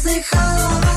has dejado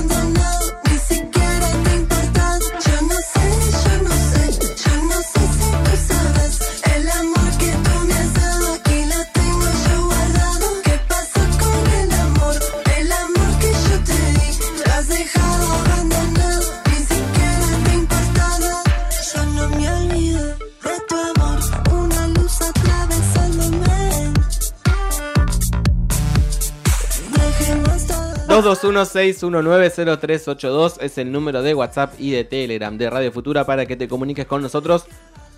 221-619-0382 es el número de WhatsApp y de Telegram de Radio Futura para que te comuniques con nosotros.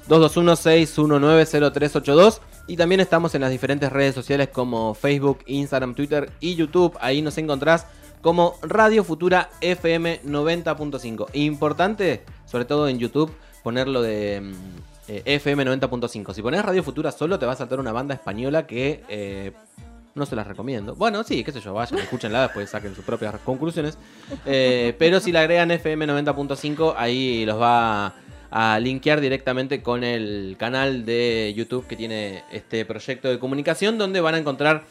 221-619-0382 y también estamos en las diferentes redes sociales como Facebook, Instagram, Twitter y YouTube. Ahí nos encontrás como Radio Futura FM 90.5. Importante, sobre todo en YouTube, ponerlo de mm, eh, FM 90.5. Si pones Radio Futura solo te va a saltar una banda española que eh, no se las recomiendo. Bueno, sí, qué sé yo, vayan, escúchenla, después saquen sus propias conclusiones. Eh, pero si le agregan FM 90.5, ahí los va a linkear directamente con el canal de YouTube que tiene este proyecto de comunicación, donde van a encontrar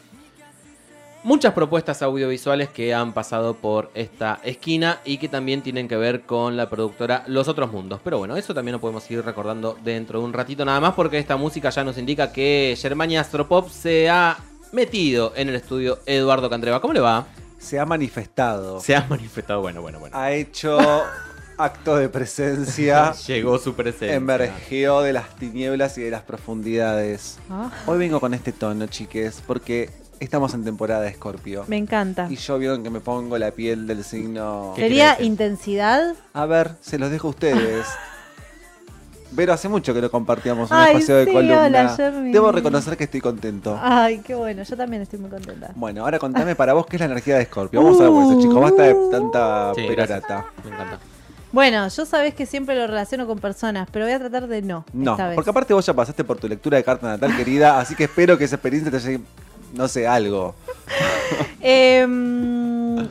muchas propuestas audiovisuales que han pasado por esta esquina y que también tienen que ver con la productora Los Otros Mundos. Pero bueno, eso también lo podemos ir recordando dentro de un ratito nada más porque esta música ya nos indica que Germania Astropop se ha metido en el estudio Eduardo Candreva. ¿Cómo le va? Se ha manifestado. Se ha manifestado, bueno, bueno, bueno. Ha hecho acto de presencia. Llegó su presencia. Emergió de las tinieblas y de las profundidades. Ah, Hoy vengo con este tono, chiques, porque estamos en temporada de Escorpio. me encanta. Y yo vieron que me pongo la piel del signo. ¿Qué ¿Sería intensidad? A ver, se los dejo a ustedes. Pero hace mucho que no compartíamos un Ay, espacio de sí, columna. hola, Jeremy. Debo reconocer que estoy contento. Ay, qué bueno. Yo también estoy muy contenta. Bueno, ahora contame para vos qué es la energía de Escorpio. Vamos a ver, pues, chicos, basta de tanta Sí, perorata. Me encanta. Bueno, yo sabés que siempre lo relaciono con personas, pero voy a tratar de no. No, esta vez. porque aparte vos ya pasaste por tu lectura de carta natal, querida, así que espero que esa experiencia te llegue, no sé, algo. Em, eh,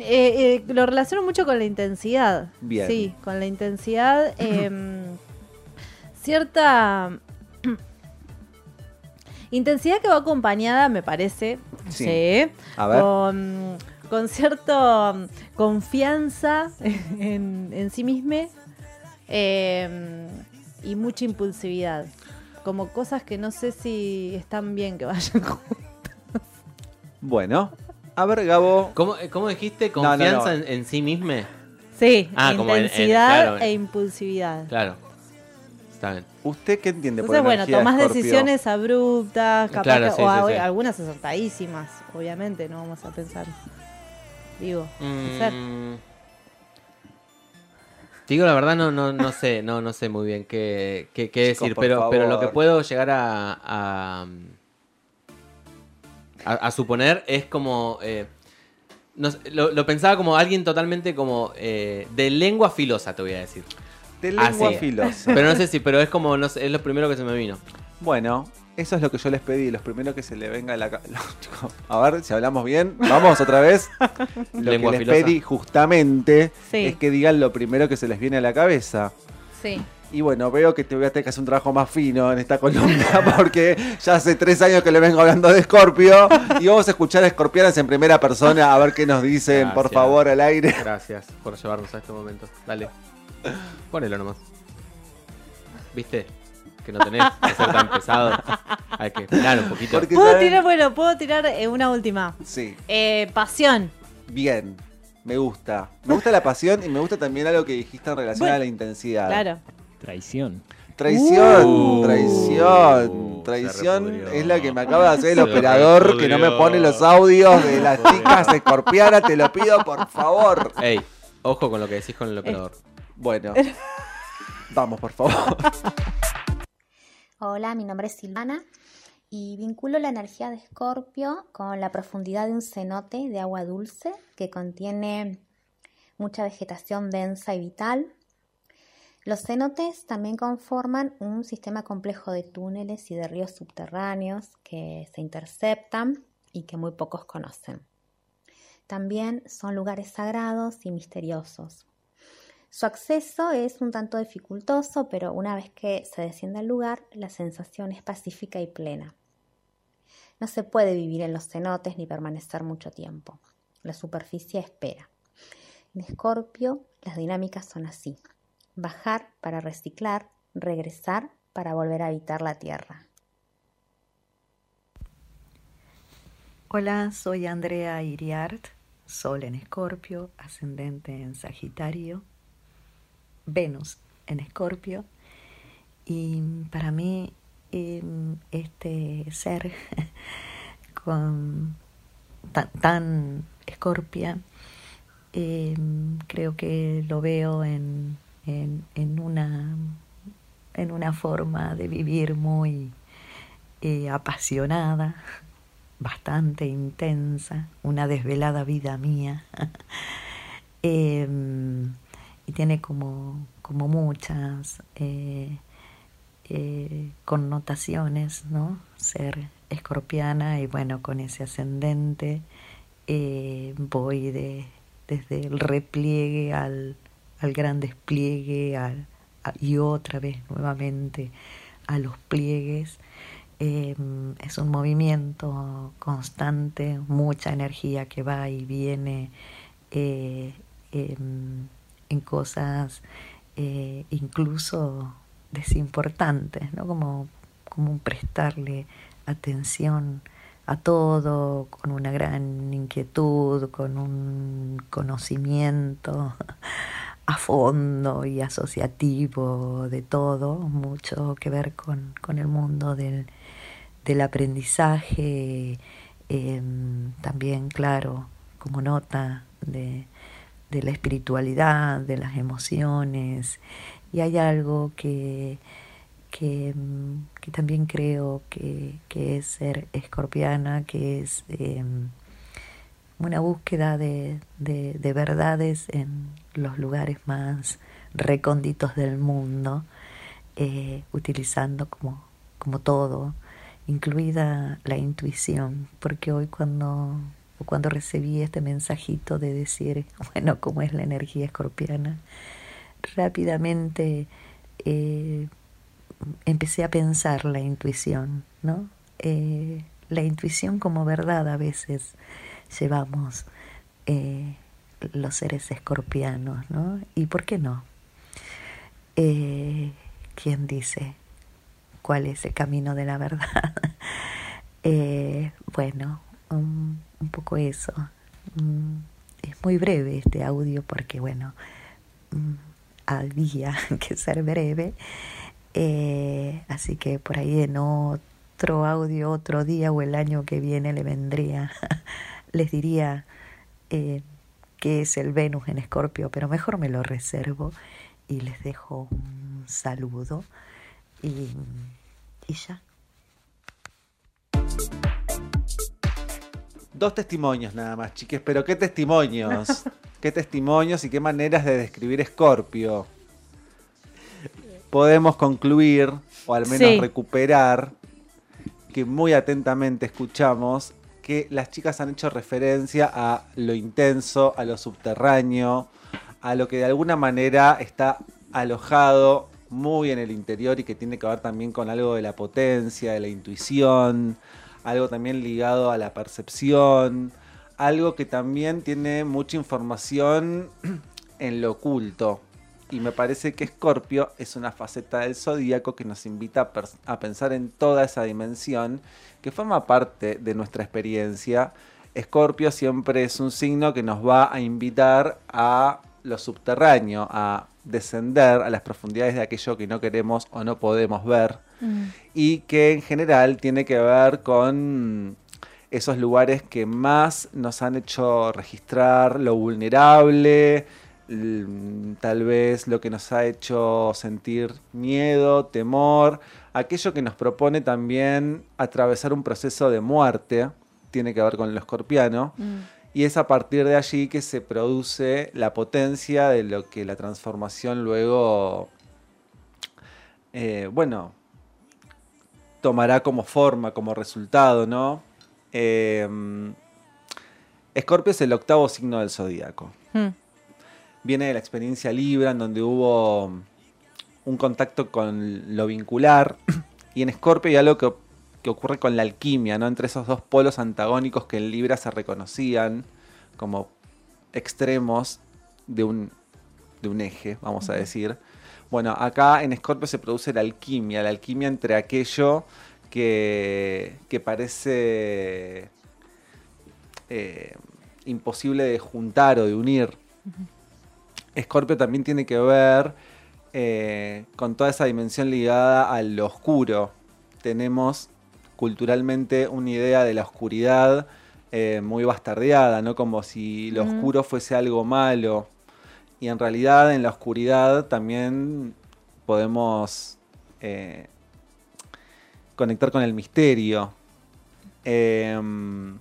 eh, lo relaciono mucho con la intensidad. Bien. Sí, con la intensidad. Cierta intensidad que va acompañada, me parece, Sí. sí, A ver. con, con cierta um, confianza en, en sí misma em, y mucha impulsividad. Como cosas que no sé si están bien que vayan juntas. Bueno, a ver, Gabo. ¿Cómo, eh, cómo dijiste? No, no, no. ¿Confianza En, en sí misma? Sí, Ah, como en- en- intensidad claro, e impulsividad. Clator Está bien. ¿Usted qué entiende por Entonces, bueno, energía de tomás decisiones abruptas, capaz Claro, que- sí, o sí, a- sí. algunas acertadísimas, obviamente, no vamos a pensar. Digo, ser. Mm. Digo la verdad, no, no, no sé, no, no sé muy bien qué, qué, decir, por pero, pero lo que puedo llegar a, a, a- a suponer es como... eh, no sé, lo, lo pensaba como alguien totalmente como eh, de lengua filosa, te voy a decir. De Ah, lengua sí. filosa. Pero no sé si, pero es como, no sé, es lo primero que se me vino. Bueno, eso es lo que yo les pedí. Los primeros que se le venga a la ca- A ver si hablamos bien. Vamos otra vez. Lo Lengua que les filosa. pedí justamente Sí. es que digan lo primero que se les viene a la cabeza. Sí. Y bueno, veo que te voy a tener que hacer un trabajo más fino en esta columna porque ya hace tres años que le vengo hablando de Scorpio y vamos a escuchar a escorpianas en primera persona a ver qué nos dicen, por Gracias. favor, al aire. Gracias por llevarnos a este momento. Dale. Ponelo nomás. ¿Viste? Que no tenés que ser tan pesado. Hay que esperar un poquito. Porque ¿Puedo saben- tirar, bueno, puedo tirar eh, una última. Sí, Eh, pasión. bien. Me gusta. Me gusta la pasión y me gusta también algo que dijiste en relación Bueno, a la intensidad. Claro. Traición. Traición, Uh, traición, se traición repudrió. es la que me acaba de hacer el Se operador que no me repudrió. pone los audios de las chicas escorpianas, te lo pido por favor. Ey, ojo con lo que decís con el operador. Bueno, vamos por favor. Hola, mi nombre es Silvana y vinculo la energía de Escorpio con la profundidad de un cenote de agua dulce que contiene mucha vegetación densa y vital. Los cenotes también conforman un sistema complejo de túneles y de ríos subterráneos que se interceptan y que muy pocos conocen. También son lugares sagrados y misteriosos. Su acceso es un tanto dificultoso, pero una vez que se desciende al lugar, la sensación es pacífica y plena. No se puede vivir en los cenotes ni permanecer mucho tiempo. la superficie espera. En Escorpio las dinámicas son así. Bajar para reciclar, regresar para volver a habitar la Tierra. Hola, soy Andrea Iriart, Sol en Escorpio, ascendente en Sagitario, Venus en Escorpio. Y para mí em, este ser con tan, tan escorpia, em, creo que lo veo en, en, una, en una forma de vivir muy eh, apasionada, bastante intensa, una desvelada vida mía. Em, y tiene como, como muchas eh, eh, connotaciones, ¿no? Ser escorpiana y bueno, con ese ascendente eh, voy de, desde el repliegue al, al gran despliegue al, y otra vez nuevamente a los pliegues. Eh, es un movimiento constante, mucha energía que va y viene em, en cosas eh, incluso desimportantes, ¿no? Como, como un prestarle atención a todo, con una gran inquietud, con un conocimiento a fondo y asociativo de todo, mucho que ver con, con el mundo del, del aprendizaje, em, también, claro, como nota de, de la espiritualidad, de las emociones, y hay algo que, que, mm, que también creo que, que es ser escorpiana, que es em, una búsqueda de, de, de verdades en los lugares más recónditos del mundo, eh, utilizando como, como todo, incluida la intuición, porque hoy cuando, cuando recibí este mensajito de decir, bueno, cómo es la energía escorpiana, rápidamente eh, empecé a pensar la intuición, ¿no? Eh, la intuición como verdad a veces llevamos eh, los seres escorpianos, ¿no? ¿Y por qué no? ¿Quién dice cuál es el camino de la verdad? Bueno, un, un poco eso. Mm, es muy breve este audio porque, bueno, mm, había que ser breve. Eh, así que por ahí en otro audio, otro día o el año que viene le vendría, les diría eh, qué es el Venus en Escorpio, pero mejor me lo reservo y les dejo un saludo y ya. Dos testimonios nada más, chiques, pero ¿qué testimonios? ¿Qué testimonios y qué maneras de describir Escorpio? Podemos concluir, o al menos Sí. recuperar, que muy atentamente escuchamos que las chicas han hecho referencia a lo intenso, a lo subterráneo, a lo que de alguna manera está alojado muy en el interior y que tiene que ver también con algo de la potencia, de la intuición, algo también ligado a la percepción, algo que también tiene mucha información en lo oculto. Y me parece que Escorpio es una faceta del zodíaco que nos invita a, a pensar en toda esa dimensión que forma parte de nuestra experiencia. Escorpio siempre es un signo que nos va a invitar a lo subterráneo, a descender a las profundidades de aquello que no queremos o no podemos ver y que en general tiene que ver con esos lugares que más nos han hecho registrar lo vulnerable, l- tal vez lo que nos ha hecho sentir miedo, temor, aquello que nos propone también atravesar un proceso de muerte, tiene que ver con lo escorpiano, y es a partir de allí que se produce la potencia de lo que la transformación luego, eh, bueno, tomará como forma, como resultado, ¿no? Eh, Escorpio es el octavo signo del zodíaco. Mm. Viene de la experiencia Libra, en donde hubo un contacto con lo vincular. Y en Escorpio hay algo que, que ocurre con la alquimia, ¿no? Entre esos dos polos antagónicos que en Libra se reconocían, como extremos de un, de un eje, vamos a decir. Bueno, acá en Escorpio se produce la alquimia, la alquimia entre aquello que, que parece eh, imposible de juntar o de unir. Escorpio también tiene que ver eh, con toda esa dimensión ligada a lo oscuro. Tenemos culturalmente una idea de la oscuridad eh, muy bastardeada, ¿no? Como si lo oscuro fuese algo malo. Y en realidad en la oscuridad también podemos eh, conectar con el misterio. Em,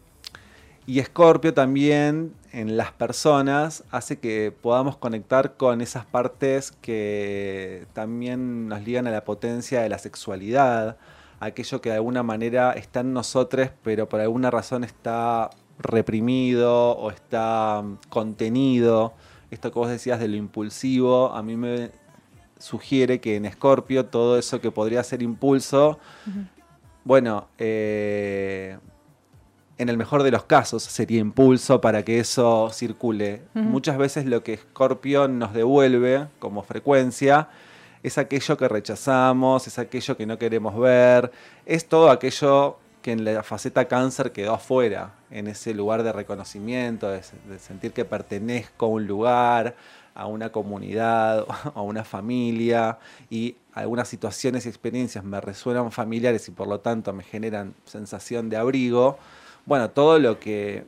y Escorpio también en las personas hace que podamos conectar con esas partes que también nos ligan a la potencia de la sexualidad, aquello que de alguna manera está en nosotros, pero por alguna razón está reprimido o está mm, contenido. Esto que vos decías de lo impulsivo, a mí me sugiere que en Escorpio todo eso que podría ser impulso, bueno, eh, en el mejor de los casos sería impulso para que eso circule. Muchas veces lo que Scorpio nos devuelve como frecuencia es aquello que rechazamos, es aquello que no queremos ver, es todo aquello que en la faceta cáncer quedó afuera, en ese lugar de reconocimiento, de, se- de sentir que pertenezco a un lugar, a una comunidad, a una familia, y algunas situaciones y experiencias me resuenan familiares y por lo tanto me generan sensación de abrigo. Bueno, todo lo que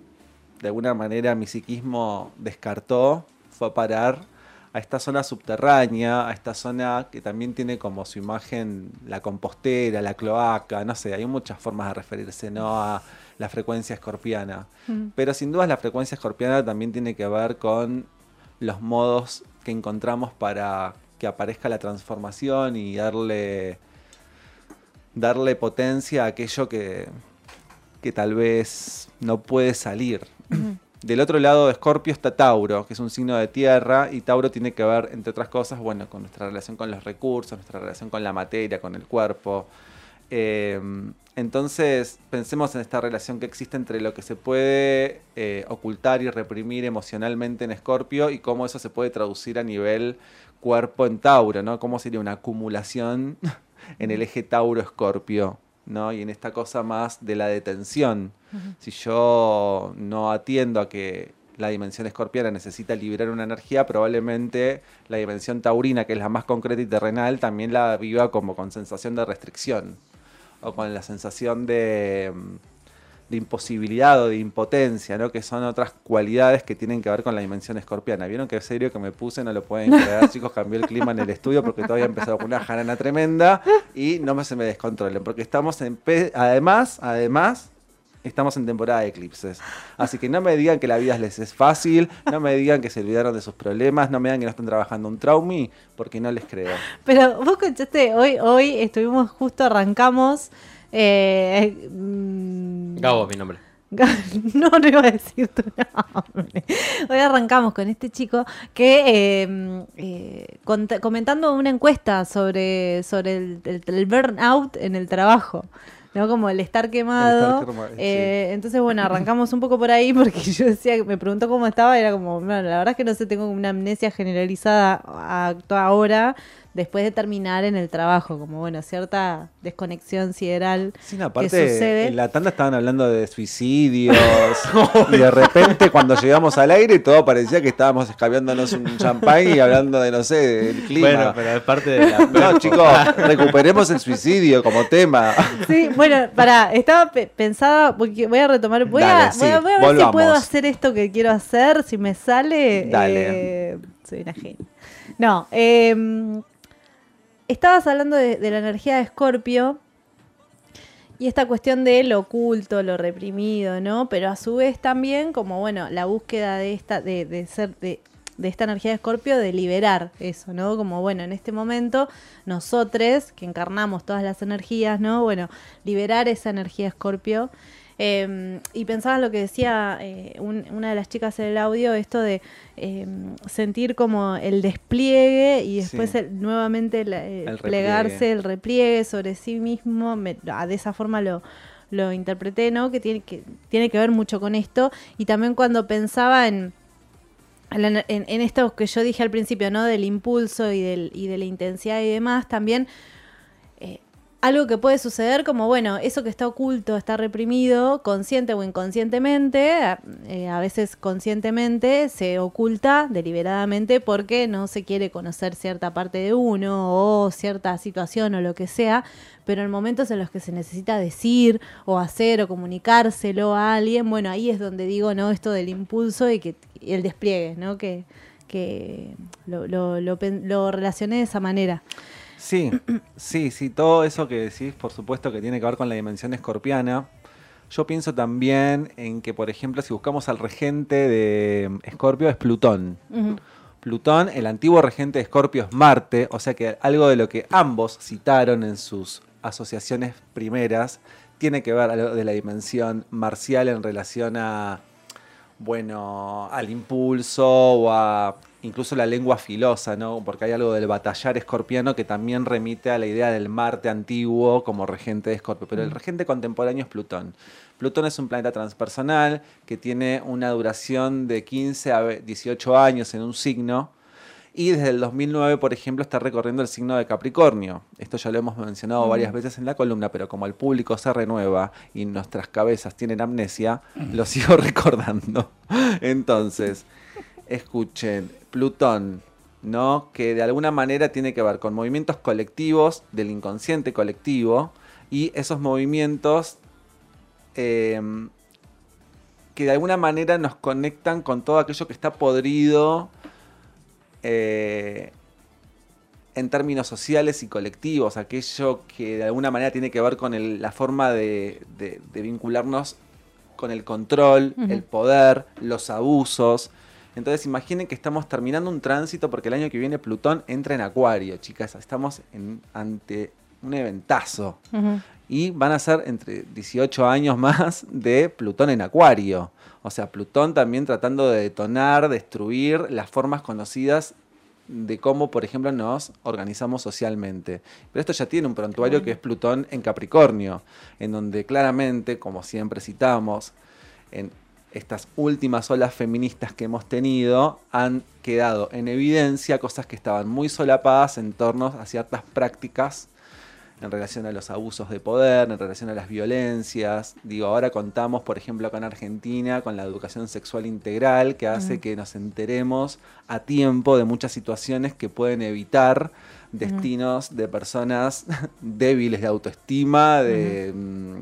de alguna manera mi psiquismo descartó fue a parar a esta zona subterránea, a esta zona que también tiene como su imagen la compostera, la cloaca, no sé, hay muchas formas de referirse ¿no? a la frecuencia escorpiana. Ujú. Pero sin dudas la frecuencia escorpiana también tiene que ver con los modos que encontramos para que aparezca la transformación y darle, darle potencia a aquello que, que tal vez no puede salir. Del otro lado de Escorpio está Tauro, que es un signo de tierra, y Tauro tiene que ver, entre otras cosas, bueno, con nuestra relación con los recursos, nuestra relación con la materia, con el cuerpo. Eh, entonces, pensemos en esta relación que existe entre lo que se puede eh, ocultar y reprimir emocionalmente en Escorpio y cómo eso se puede traducir a nivel cuerpo en Tauro, ¿no? Cómo sería una acumulación en el eje Tauro-Escorpio, ¿no? Y en esta cosa más de la detención. Si yo no atiendo a que la dimensión escorpiana necesita liberar una energía, probablemente la dimensión taurina, que es la más concreta y terrenal, también la viva como con sensación de restricción o con la sensación de, mm, de imposibilidad o de impotencia, ¿no? que son otras cualidades que tienen que ver con la dimensión escorpiana. ¿Vieron qué serio que me puse? No lo pueden creer, chicos, cambié el clima en el estudio porque todavía empezó con una jarana tremenda y no me se me descontrolen, porque estamos en... Además, además, estamos en temporada de eclipses. Así que no me digan que la vida les es fácil, no me digan que se olvidaron de sus problemas, no me digan que no están trabajando un traumi, porque no les creo. Pero vos contaste, hoy, hoy estuvimos justo, arrancamos. Eh, mm, Gabo es mi nombre. No, no iba a decir tu nombre. Hoy arrancamos con este chico que eh, eh, comentando una encuesta sobre, sobre el- el burnout en el trabajo. ¿No? Como el estar quemado. quemado, sí. Eh, Entonces, bueno, arrancamos un poco por ahí porque yo decía, me preguntó cómo estaba, y era como, bueno, la verdad es que no sé, tengo una amnesia generalizada a- ahora, después de terminar en el trabajo, como, bueno, cierta desconexión sideral Sí, no, que aparte, sucede. en la tanda estaban hablando de suicidios y de repente cuando llegamos al aire todo parecía que estábamos escabeándonos un champán y hablando de, no sé, del clima. Bueno, pero es parte de la. No, chicos, recuperemos el suicidio como tema. Sí, bueno, para, estaba pe- pensada, porque voy a retomar, voy, Dale, a, sí, voy, a, voy a ver volvamos. si puedo hacer esto que quiero hacer, si me sale. Dale. eh, soy una genia. No, eh, estabas hablando de, de la energía de Escorpio y esta cuestión de lo oculto, lo reprimido, ¿no? Pero a su vez también como, bueno, la búsqueda de esta, de, de ser, de, de esta energía de Escorpio, de liberar eso, ¿no? Como, bueno, en este momento, nosotros, que encarnamos todas las energías, ¿no? Bueno, liberar esa energía de Escorpio. Eh, y pensaba en lo que decía eh, un- una de las chicas en el audio, esto de eh, sentir como el despliegue y después Sí. el- nuevamente la- eh, El plegarse, repliegue. el repliegue sobre sí mismo, me- ah, de esa forma lo, lo interpreté, ¿no? Que tiene que, tiene que ver mucho con esto. Y también cuando pensaba en, en, en- esto que yo dije al principio, ¿no? Del impulso y, del, y de la intensidad y demás, también algo que puede suceder como, bueno, eso que está oculto, está reprimido, consciente o inconscientemente, a, eh, a veces conscientemente se oculta deliberadamente porque no se quiere conocer cierta parte de uno o cierta situación o lo que sea, pero en momentos en los que se necesita decir o hacer o comunicárselo a alguien, bueno, ahí es donde digo, ¿no? Esto del impulso y que y el despliegue, ¿no? Que, que lo, lo, lo lo relacioné de esa manera. Sí, sí, sí, todo eso que decís, por supuesto que tiene que ver con la dimensión escorpiana. Yo pienso también en que, por ejemplo, si buscamos al regente de Escorpio es Plutón. Plutón, el antiguo regente de Escorpio es Marte, o sea que algo de lo que ambos citaron en sus asociaciones primeras tiene que ver algo de la dimensión marcial en relación a, bueno, al impulso o a incluso la lengua filosa, ¿no? Porque hay algo del batallar escorpiano que también remite a la idea del Marte antiguo como regente de Escorpio, pero el regente contemporáneo es Plutón. Plutón es un planeta transpersonal que tiene una duración de 15 a 18 años en un signo y desde el 2009, por ejemplo, está recorriendo el signo de Capricornio. Esto ya lo hemos mencionado varias veces en la columna, pero como el público se renueva y nuestras cabezas tienen amnesia, lo sigo recordando. Entonces, escuchen, Plutón, ¿no? Que de alguna manera tiene que ver con movimientos colectivos del inconsciente colectivo y esos movimientos eh, que de alguna manera nos conectan con todo aquello que está podrido eh, en términos sociales y colectivos, aquello que de alguna manera tiene que ver con el- la forma de, de- de vincularnos con el control, el poder, los abusos. Entonces imaginen que estamos terminando un tránsito porque el año que viene Plutón entra en Acuario, chicas. Estamos en- ante un eventazo. Y van a ser entre 18 años más de Plutón en Acuario. O sea, Plutón también tratando de detonar, destruir las formas conocidas de cómo, por ejemplo, nos organizamos socialmente. Pero esto ya tiene un prontuario que es Plutón en Capricornio, en donde claramente, como siempre citamos, en estas últimas olas feministas que hemos tenido, han quedado en evidencia cosas que estaban muy solapadas en torno a ciertas prácticas en relación a los abusos de poder, en relación a las violencias. Digo, ahora contamos, por ejemplo, acá en Argentina con la educación sexual integral, que hace que nos enteremos a tiempo de muchas situaciones que pueden evitar destinos de personas débiles de autoestima, de mm,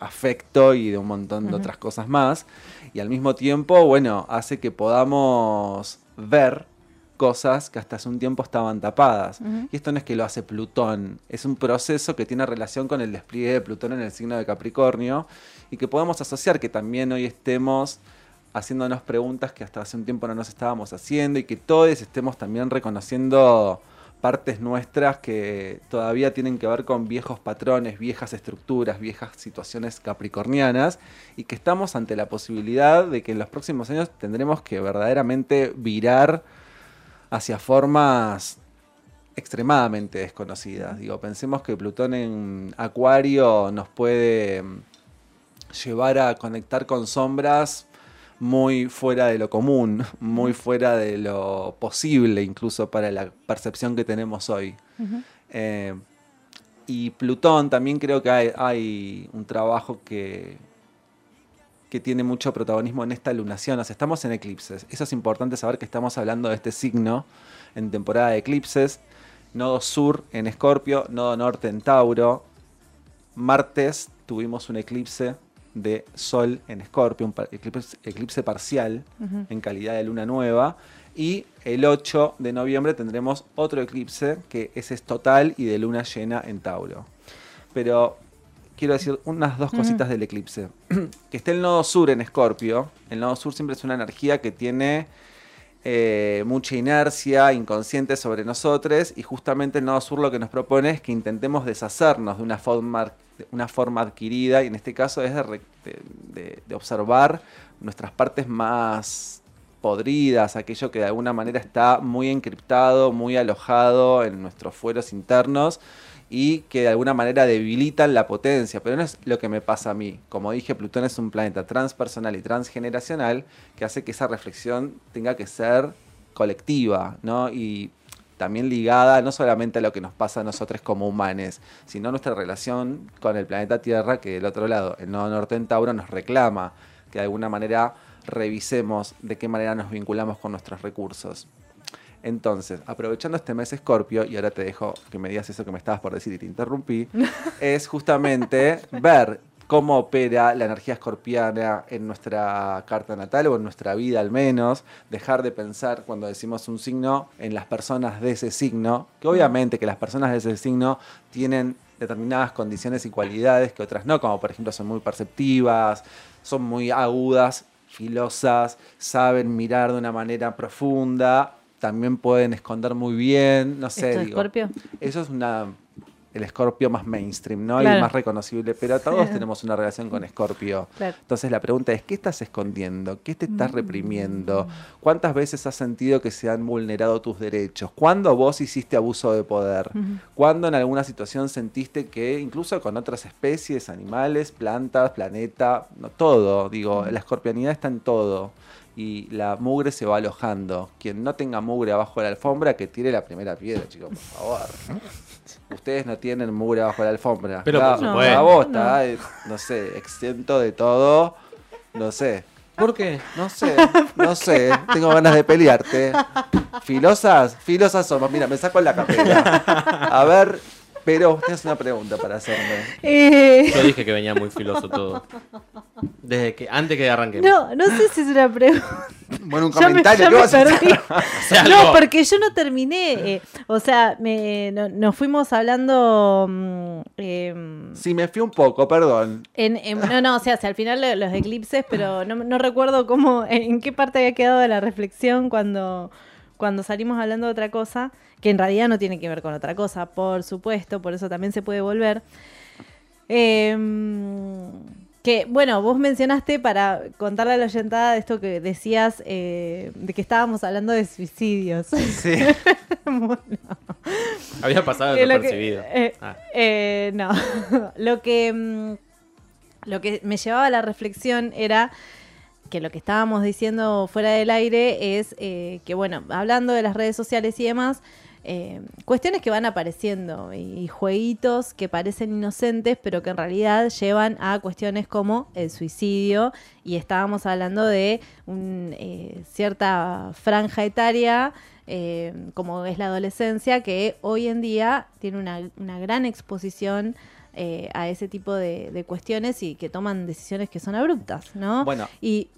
afecto y de un montón de otras cosas más. Y al mismo tiempo, bueno, hace que podamos ver cosas que hasta hace un tiempo estaban tapadas. Y esto no es que lo hace Plutón, es un proceso que tiene relación con el despliegue de Plutón en el signo de Capricornio y que podemos asociar que también hoy estemos haciéndonos preguntas que hasta hace un tiempo no nos estábamos haciendo y que todos estemos también reconociendo partes nuestras que todavía tienen que ver con viejos patrones, viejas estructuras, viejas situaciones capricornianas y que estamos ante la posibilidad de que en los próximos años tendremos que verdaderamente virar hacia formas extremadamente desconocidas. Digo, pensemos que Plutón en Acuario nos puede llevar a conectar con sombras muy fuera de lo común, muy fuera de lo posible incluso para la percepción que tenemos hoy. Eh, y Plutón también creo que hay, hay un trabajo que, que tiene mucho protagonismo en esta lunación. O sea, estamos en eclipses. Eso es importante saber que estamos hablando de este signo en temporada de eclipses. Nodo sur en Escorpio, nodo norte en Tauro. Martes tuvimos un eclipse de Sol en Escorpio, un eclipse, eclipse parcial en calidad de luna nueva. Y el 8 de noviembre tendremos otro eclipse que ese es total y de luna llena en Tauro. Pero quiero decir unas dos cositas del eclipse. que esté el nodo sur en Escorpio. El nodo sur siempre es una energía que tiene eh, mucha inercia inconsciente sobre nosotros y justamente el nodo sur lo que nos propone es que intentemos deshacernos de una forma, una forma adquirida y en este caso es de, de observar nuestras partes más podridas, aquello que de alguna manera está muy encriptado, muy alojado en nuestros fueros internos y que de alguna manera debilitan la potencia, pero no es lo que me pasa a mí. Como dije, Plutón es un planeta transpersonal y transgeneracional que hace que esa reflexión tenga que ser colectiva, ¿no? Y también ligada no solamente a lo que nos pasa a nosotros como humanos, sino a nuestra relación con el planeta Tierra, que del otro lado, el nodo norte en Tauro nos reclama que de alguna manera revisemos de qué manera nos vinculamos con nuestros recursos. Entonces, aprovechando este mes Escorpio, y ahora te dejo que me digas eso que me estabas por decir y te interrumpí, es justamente ver cómo opera la energía escorpiana en nuestra carta natal o en nuestra vida al menos, dejar de pensar cuando decimos un signo en las personas de ese signo, que obviamente que las personas de ese signo tienen determinadas condiciones y cualidades que otras no, como por ejemplo son muy perceptivas, son muy agudas, filosas, saben mirar de una manera profunda, también pueden esconder muy bien, no sé. ¿Esto es digo, Escorpio? Eso es una el Escorpio más mainstream, ¿no? Claro. el más reconocible, pero todos tenemos una relación con Escorpio. Claro. Entonces la pregunta es, ¿qué estás escondiendo? ¿Qué te Mm. estás reprimiendo? ¿Cuántas veces has sentido que se han vulnerado tus derechos? ¿Cuándo vos hiciste abuso de poder? ¿Cuándo en alguna situación sentiste que incluso con otras especies, animales, plantas, planeta, no, todo, digo, la escorpianidad está en todo. Y la mugre se va alojando. Quien no tenga mugre abajo de la alfombra, que tire la primera piedra, chicos, por favor. Ustedes no tienen mugre abajo de la alfombra. Pero por La- vos está, eh, no sé, exento de todo. No sé. ¿Por qué? No sé, no sé, tengo ganas de pelearte. Filosas, filosas somos. Mira, me saco la capela. A ver, pero tienes una pregunta para hacerme. Eh, Yo dije que venía muy filoso todo. Desde que, antes que arranquemos. no, no sé si es una pregunta. Bueno, un comentario. ya ¿qué me vas a hacer? perdí. sea No, porque yo no terminé. eh, o sea, me, no- nos fuimos hablando. em, Sí, me fui un poco, perdón. en, en- no, no, o sea, al final lo- los eclipses, pero no, no recuerdo cómo, en qué parte había quedado de la reflexión cuando, cuando salimos hablando de otra cosa, que en realidad no tiene que ver con otra cosa, por supuesto, por eso también se puede volver. Em, que, bueno, vos mencionaste para contarle a la oyentada de esto que decías, eh, de que estábamos hablando de suicidios. Sí. Bueno. Había pasado desapercibido. eh, Ah. eh, no. lo que mm, lo que me llevaba a la reflexión era que lo que estábamos diciendo fuera del aire es eh, que, bueno, hablando de las redes sociales y demás, eh, cuestiones que van apareciendo y, jueguitos que parecen inocentes, pero que en realidad llevan a cuestiones como el suicidio. Y estábamos hablando de un, eh, cierta franja etaria, eh, como es la adolescencia, que hoy en día tiene una, una gran exposición. a ese tipo de, de cuestiones y que toman decisiones que son abruptas, ¿no? Bueno. Y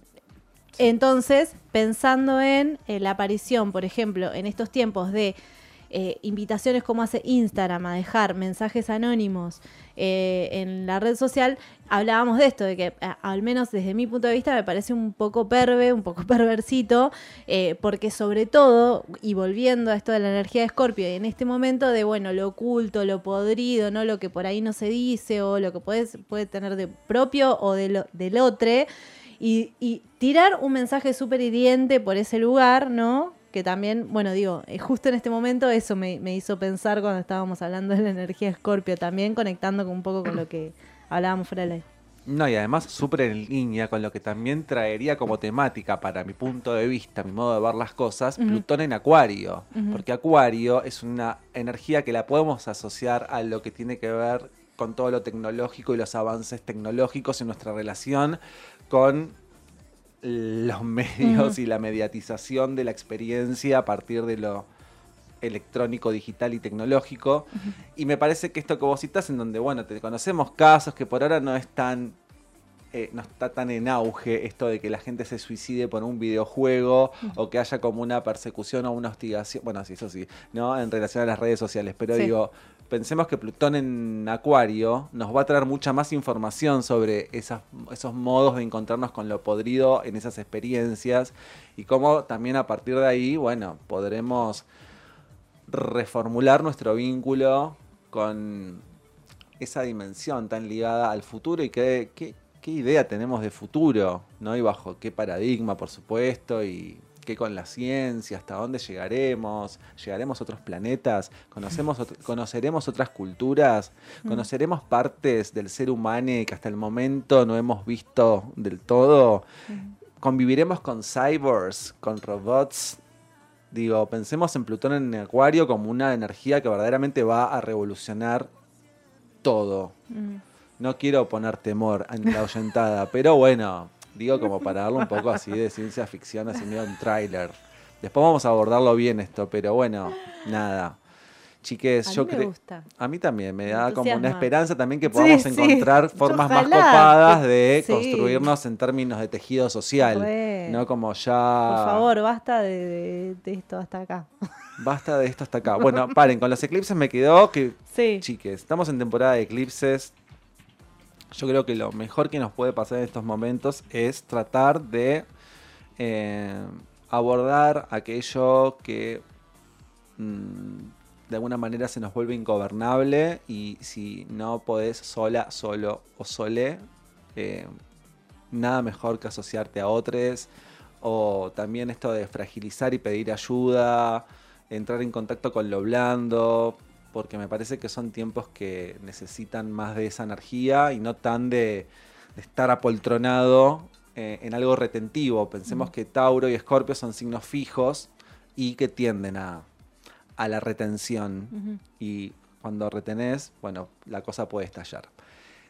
entonces, pensando en eh, la aparición, por ejemplo, en estos tiempos de eh, invitaciones como hace Instagram a dejar mensajes anónimos eh, en la red social, hablábamos de esto, de que al menos desde mi punto de vista me parece un poco perve, un poco perversito, porque sobre todo, y volviendo a esto de la energía de Escorpio, en este momento de, bueno, lo oculto, lo podrido, ¿no? Lo que por ahí no se dice, o lo que puedes, puede tener de propio o de lo- del otro, y, y tirar un mensaje súper hiriente por ese lugar, ¿no? Que también, bueno, digo, eh, justo en este momento eso me, me hizo pensar cuando estábamos hablando de la energía Escorpio, también conectando con un poco con lo que hablábamos fuera. No, y además súper en línea con lo que también traería como temática para mi punto de vista, mi modo de ver las cosas. Plutón en Acuario. Porque Acuario es una energía que la podemos asociar a lo que tiene que ver con todo lo tecnológico y los avances tecnológicos en nuestra relación con los medios y la mediatización de la experiencia a partir de lo electrónico, digital y tecnológico. Y me parece que esto que vos citas, en donde, bueno, te conocemos casos que por ahora no es tan. eh, no está tan en auge esto de que la gente se suicide por un videojuego o que haya como una persecución o una hostigación. Bueno, sí, eso sí, ¿no? En relación a las redes sociales. Pero Sí. digo, pensemos que Plutón en Acuario nos va a traer mucha más información sobre esos modos de encontrarnos con lo podrido en esas experiencias y cómo también a partir de ahí, bueno, podremos reformular nuestro vínculo con esa dimensión tan ligada al futuro y qué, qué idea tenemos de futuro, ¿no? Y bajo qué paradigma, por supuesto, y qué con la ciencia, hasta dónde llegaremos, llegaremos a otros planetas, conocemos conoceremos otras culturas, conoceremos partes del ser humano que hasta el momento no hemos visto del todo, conviviremos con cyborgs, con robots. Digo, pensemos en Plutón en Acuario como una energía que verdaderamente va a revolucionar todo. Mm. No quiero poner temor en la oyentada, pero bueno, digo como para darle un poco así de ciencia ficción, así medio un tráiler. Después vamos a abordarlo bien esto, pero bueno, nada. Chiques, A yo me creo... gusta. A mí también, me Me da como una esperanza también que podamos sí. encontrar formas más copadas de Sí. construirnos en términos de tejido social. Re. No como ya... Por favor, basta de, de- de esto hasta acá. Basta de esto hasta acá. Bueno, paren, con los eclipses me quedó que Sí. Chiques, estamos en temporada de eclipses. Yo creo que lo mejor que nos puede pasar en estos momentos es tratar de eh, abordar aquello que mm, de alguna manera se nos vuelve ingobernable y si no podés sola, solo o sole, eh, nada mejor que asociarte a otros. O también esto de fragilizar y pedir ayuda, entrar en contacto con lo blando, porque me parece que son tiempos que necesitan más de esa energía y no tan de, de estar apoltronado eh, en algo retentivo. Pensemos que Tauro y Escorpio son signos fijos y que tienden a, a la retención. Y cuando retenés, bueno, la cosa puede estallar.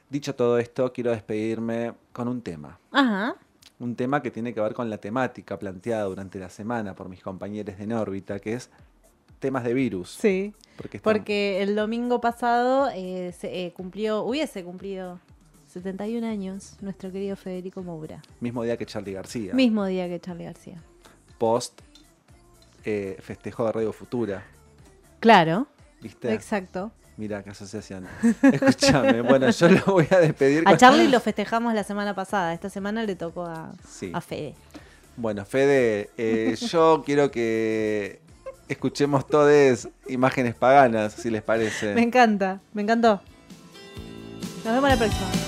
Dicho todo esto, quiero despedirme con un tema. Ajá. Un tema que tiene que ver con la temática planteada durante la semana por mis compañeros de Nórbita, que es temas de virus. Sí. Porque, el domingo pasado eh, se, eh, cumplió, hubiese cumplido 71 años nuestro querido Federico Moura. mismo día que Charlie García, Mismo día que Charlie García. post eh, festejo de Radio Futura. Claro, ¿Viste? exacto. Mira qué asociación. Escúchame, bueno, yo lo voy a despedir A Charlie lo festejamos la semana pasada. Esta semana le tocó a, Sí. a Fede. Bueno, Fede, eh, yo quiero que escuchemos todas imágenes paganas, si les parece. Me encanta, me encantó. Nos vemos la próxima.